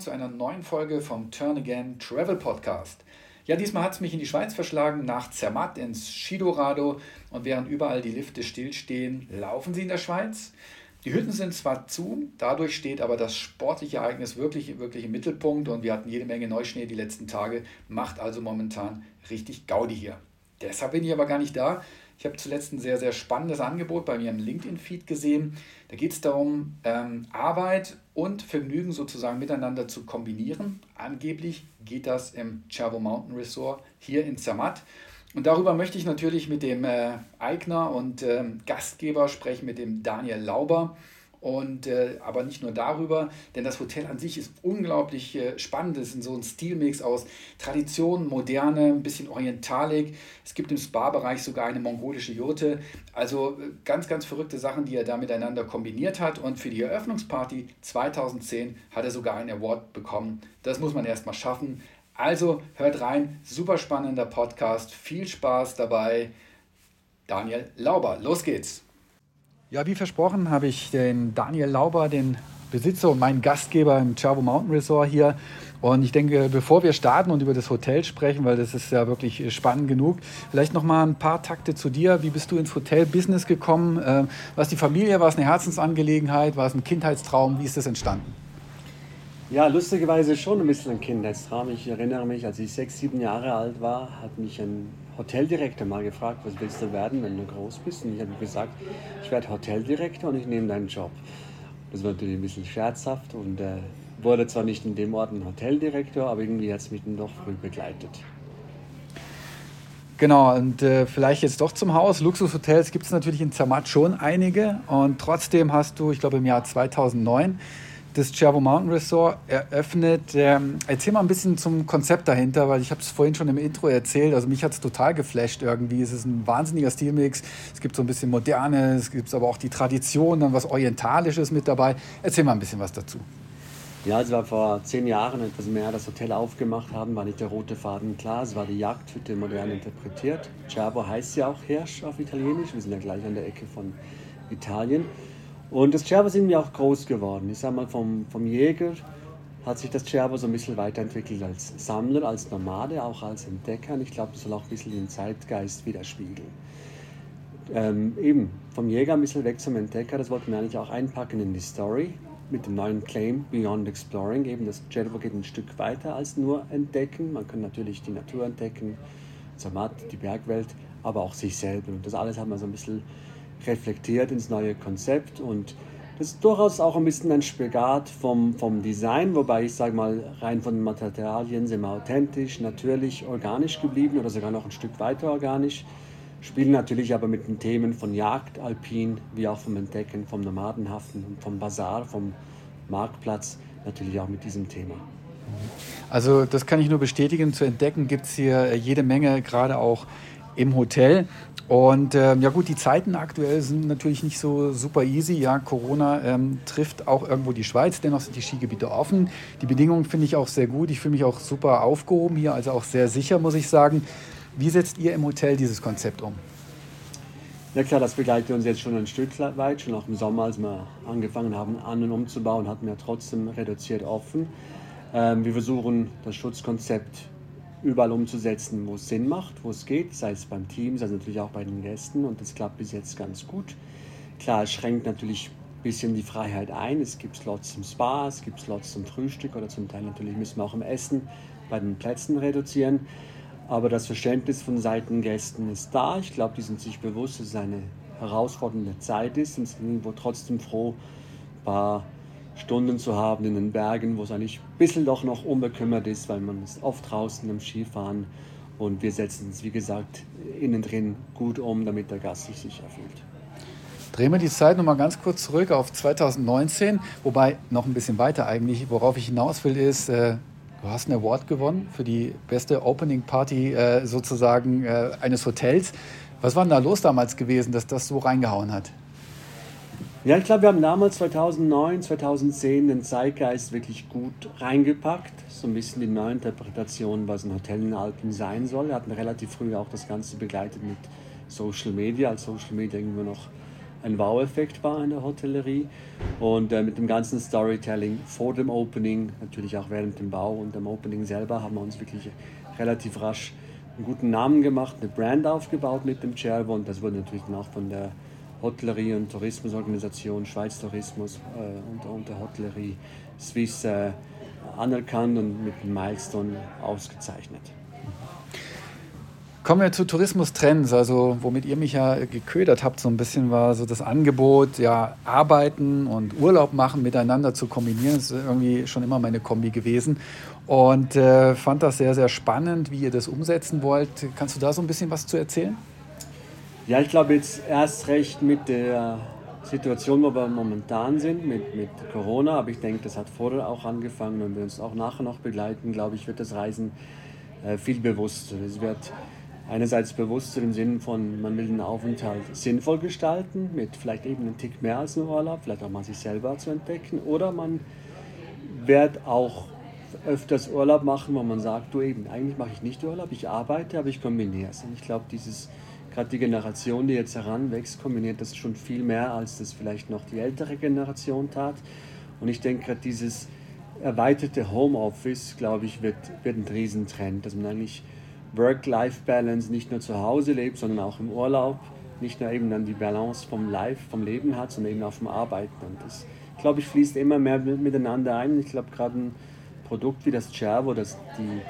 willkommen zu einer neuen Folge vom Turn Again Travel Podcast. Ja, diesmal hat es mich in die Schweiz verschlagen, nach Zermatt ins Schidorado. Und während überall die Lifte stillstehen, laufen sie in der Schweiz. Die Hütten sind zwar zu, dadurch steht aber das sportliche Ereignis wirklich, wirklich im Mittelpunkt und wir hatten jede Menge Neuschnee die letzten Tage, macht also momentan richtig Gaudi hier. Deshalb bin ich aber gar nicht da. Ich habe zuletzt ein sehr, sehr spannendes Angebot bei mir im LinkedIn-Feed gesehen. Da geht es darum, ähm, Arbeit und Vergnügen sozusagen miteinander zu kombinieren. Angeblich geht das im Cervo Mountain Resort hier in Zermatt. Und darüber möchte ich natürlich mit dem äh, Eigner und äh, Gastgeber sprechen, mit dem Daniel Lauber. Und äh, aber nicht nur darüber, denn das Hotel an sich ist unglaublich äh, spannend. Es ist so ein Stilmix aus Tradition, Moderne, ein bisschen Orientalik. Es gibt im Spa-Bereich sogar eine mongolische Jurte. Also äh, ganz, ganz verrückte Sachen, die er da miteinander kombiniert hat. Und für die Eröffnungsparty 2010 hat er sogar einen Award bekommen. Das muss man erstmal schaffen. Also hört rein, super spannender Podcast. Viel Spaß dabei. Daniel Lauber, los geht's. Ja, wie versprochen habe ich den Daniel Lauber, den Besitzer und meinen Gastgeber im Chavo Mountain Resort hier. Und ich denke, bevor wir starten und über das Hotel sprechen, weil das ist ja wirklich spannend genug, vielleicht noch mal ein paar Takte zu dir. Wie bist du ins Hotel-Business gekommen? Äh, war es die Familie? War es eine Herzensangelegenheit? War es ein Kindheitstraum? Wie ist das entstanden? Ja, lustigerweise schon ein bisschen ein Kindheitstraum. Ich erinnere mich, als ich sechs, sieben Jahre alt war, hat mich ein Hoteldirektor mal gefragt, was willst du werden, wenn du groß bist? Und ich habe gesagt, ich werde Hoteldirektor und ich nehme deinen Job. Das war natürlich ein bisschen scherzhaft und äh, wurde zwar nicht in dem Ort ein Hoteldirektor, aber irgendwie hat es mich dann doch früh begleitet. Genau, und äh, vielleicht jetzt doch zum Haus. Luxushotels gibt es natürlich in Zermatt schon einige und trotzdem hast du, ich glaube im Jahr 2009, das Cervo Mountain Resort eröffnet. Ähm, erzähl mal ein bisschen zum Konzept dahinter, weil ich habe es vorhin schon im Intro erzählt. Also mich hat es total geflasht irgendwie. Es ist ein wahnsinniger Stilmix. Es gibt so ein bisschen Moderne, es gibt aber auch die Tradition, dann was Orientalisches mit dabei. Erzähl mal ein bisschen was dazu. Ja, als wir vor zehn Jahren etwas mehr das Hotel aufgemacht haben, war nicht der rote Faden klar. Es war die Jagdhütte modern interpretiert. Cervo heißt ja auch Hirsch auf Italienisch. Wir sind ja gleich an der Ecke von Italien. Und das Cervo ist irgendwie auch groß geworden. Ich sag mal, vom, vom Jäger hat sich das Cervo so ein bisschen weiterentwickelt als Sammler, als Nomade, auch als Entdecker. Und ich glaube, das soll auch ein bisschen den Zeitgeist widerspiegeln. Ähm, eben, vom Jäger ein bisschen weg zum Entdecker, das wollten wir eigentlich auch einpacken in die Story mit dem neuen Claim Beyond Exploring. Eben, das Cervo geht ein Stück weiter als nur entdecken. Man kann natürlich die Natur entdecken, Zermatt, die Bergwelt, aber auch sich selber. Und das alles hat man so ein bisschen reflektiert ins neue Konzept und das ist durchaus auch ein bisschen ein Spagat vom, vom Design, wobei ich sage mal, rein von den Materialien sind wir authentisch, natürlich, organisch geblieben oder sogar noch ein Stück weiter organisch. Spielen natürlich aber mit den Themen von Jagd, Alpin, wie auch vom Entdecken, vom Nomadenhaften und vom Bazar, vom Marktplatz, natürlich auch mit diesem Thema. Also das kann ich nur bestätigen. Zu entdecken gibt es hier jede Menge, gerade auch im Hotel. Und ähm, ja gut, die Zeiten aktuell sind natürlich nicht so super easy. Ja, Corona ähm, trifft auch irgendwo die Schweiz, dennoch sind die Skigebiete offen. Die Bedingungen finde ich auch sehr gut. Ich fühle mich auch super aufgehoben hier, also auch sehr sicher, muss ich sagen. Wie setzt ihr im Hotel dieses Konzept um? Ja klar, das begleitet uns jetzt schon ein Stück weit. Schon auch im Sommer, als wir angefangen haben, an und umzubauen, hatten wir trotzdem reduziert offen. Ähm, wir versuchen das Schutzkonzept überall umzusetzen, wo es Sinn macht, wo es geht, sei es beim Team, sei es natürlich auch bei den Gästen und das klappt bis jetzt ganz gut. Klar, es schränkt natürlich ein bisschen die Freiheit ein. Es gibt Slots zum Spa, es gibt Slots zum Frühstück oder zum Teil natürlich müssen wir auch im Essen bei den Plätzen reduzieren. Aber das Verständnis von Seiten Gästen ist da. Ich glaube, die sind sich bewusst, dass es eine herausfordernde Zeit ist und sind irgendwo trotzdem froh, ein paar Stunden zu haben in den Bergen, wo es eigentlich ein bisschen doch noch unbekümmert ist, weil man ist oft draußen im Skifahren und wir setzen es, wie gesagt, innen drin gut um, damit der Gast sich sicher fühlt. Drehen wir die Zeit nochmal ganz kurz zurück auf 2019, wobei noch ein bisschen weiter eigentlich. Worauf ich hinaus will, ist, äh, du hast einen Award gewonnen für die beste Opening Party äh, sozusagen äh, eines Hotels. Was war denn da los damals gewesen, dass das so reingehauen hat? Ja, ich glaube, wir haben damals 2009, 2010 den Zeitgeist wirklich gut reingepackt. So ein bisschen die neue Interpretation, was ein Hotel in Alpen sein soll. Wir hatten relativ früh auch das Ganze begleitet mit Social Media, als Social Media irgendwo noch ein Wow-Effekt war in der Hotellerie. Und äh, mit dem ganzen Storytelling vor dem Opening, natürlich auch während dem Bau und dem Opening selber, haben wir uns wirklich relativ rasch einen guten Namen gemacht, eine Brand aufgebaut mit dem Cervo und das wurde natürlich dann auch von der Hotellerie- und Tourismusorganisation Schweiz Tourismus äh, und, und, der Hotellerie Swiss äh, anerkannt und mit dem Milestone ausgezeichnet. Kommen wir zu Tourismus-Trends, also womit ihr mich ja geködert habt, so ein bisschen war so das Angebot, ja, Arbeiten und Urlaub machen miteinander zu kombinieren. Das ist irgendwie schon immer meine Kombi gewesen und äh, fand das sehr, sehr spannend, wie ihr das umsetzen wollt. Kannst du da so ein bisschen was zu erzählen? Ja, ich glaube jetzt erst recht mit der Situation, wo wir momentan sind, mit, mit Corona, aber ich denke, das hat vorher auch angefangen und wir uns auch nachher noch begleiten, glaube ich, wird das Reisen äh, viel bewusster. Es wird einerseits bewusster im Sinne von, man will den Aufenthalt sinnvoll gestalten, mit vielleicht eben einen Tick mehr als einem Urlaub, vielleicht auch mal sich selber zu entdecken, oder man wird auch öfters Urlaub machen, wo man sagt, du eben, eigentlich mache ich nicht Urlaub, ich arbeite, aber ich kombiniere es. Und ich glaube, dieses, gerade die Generation, die jetzt heranwächst, kombiniert das schon viel mehr, als das vielleicht noch die ältere Generation tat. Und ich denke, gerade dieses erweiterte Homeoffice, glaube ich, wird, wird ein Riesentrend, dass man eigentlich Work-Life-Balance nicht nur zu Hause lebt, sondern auch im Urlaub, nicht nur eben dann die Balance vom Life, vom Leben hat, sondern eben auch vom Arbeiten. Und das, glaube ich, fließt immer mehr miteinander ein. Ich glaube, gerade ein Produkt wie das Cervo, das die,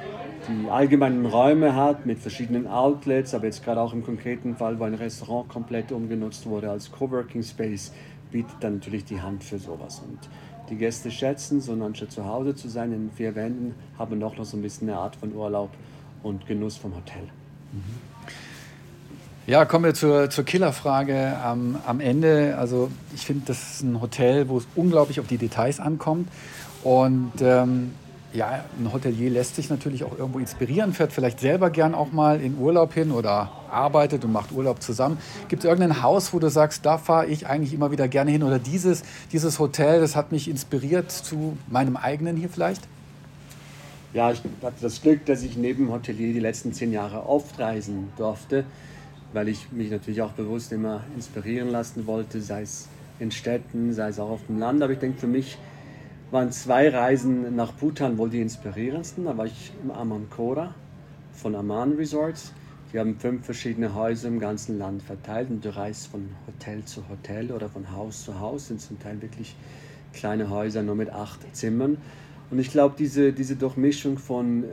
die allgemeinen Räume hat mit verschiedenen Outlets, aber jetzt gerade auch im konkreten Fall, wo ein Restaurant komplett umgenutzt wurde als Coworking Space, bietet dann natürlich die Hand für sowas. Und die Gäste schätzen, so anstatt zu Hause zu sein in vier Wänden, haben wir noch so ein bisschen eine Art von Urlaub und Genuss vom Hotel. Ja, kommen wir zur, zur Killerfrage am, am Ende. Also ich finde, das ist ein Hotel, wo es unglaublich auf die Details ankommt. Und ähm, ja, ein Hotelier lässt sich natürlich auch irgendwo inspirieren, fährt vielleicht selber gern auch mal in Urlaub hin oder arbeitet und macht Urlaub zusammen. Gibt es irgendein Haus, wo du sagst, da fahre ich eigentlich immer wieder gerne hin oder dieses, dieses Hotel, das hat mich inspiriert zu meinem eigenen hier vielleicht? Ja, ich hatte das Glück, dass ich neben Hotelier die letzten zehn Jahre oft reisen durfte, weil ich mich natürlich auch bewusst immer inspirieren lassen wollte, sei es in Städten, sei es auch auf dem Land. Aber ich denke, für mich waren zwei Reisen nach Bhutan wohl die inspirierendsten. Da war ich im Amankora von Aman Resorts. Die haben fünf verschiedene Häuser im ganzen Land verteilt und du reist von Hotel zu Hotel oder von Haus zu Haus. Sind zum Teil wirklich kleine Häuser nur mit acht Zimmern. Und ich glaube, diese, diese Durchmischung von äh,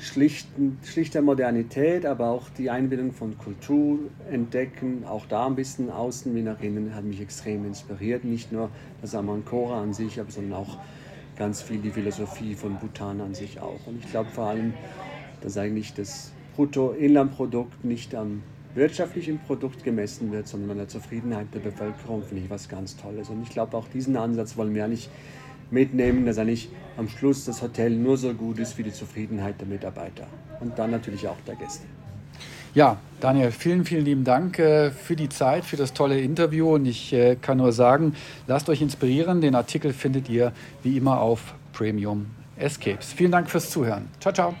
schlichten, schlichter Modernität, aber auch die Einbindung von Kultur entdecken, auch da ein bisschen außen wie nach innen, hat mich extrem inspiriert. Nicht nur das Amankora an sich, sondern auch ganz viel die Philosophie von Bhutan an sich auch. Und ich glaube vor allem, dass eigentlich das Bruttoinlandprodukt nicht am wirtschaftlichen Produkt gemessen wird, sondern an der Zufriedenheit der Bevölkerung, finde ich was ganz Tolles. Und ich glaube, auch diesen Ansatz wollen wir nicht mitnehmen, dass eigentlich am Schluss das Hotel nur so gut ist wie die Zufriedenheit der Mitarbeiter und dann natürlich auch der Gäste. Ja, Daniel, vielen, vielen lieben Dank äh, für die Zeit, für das tolle Interview. Und ich äh, kann nur sagen, lasst euch inspirieren. Den Artikel findet ihr wie immer auf Premium Escapes. Vielen Dank fürs Zuhören. Ciao, ciao.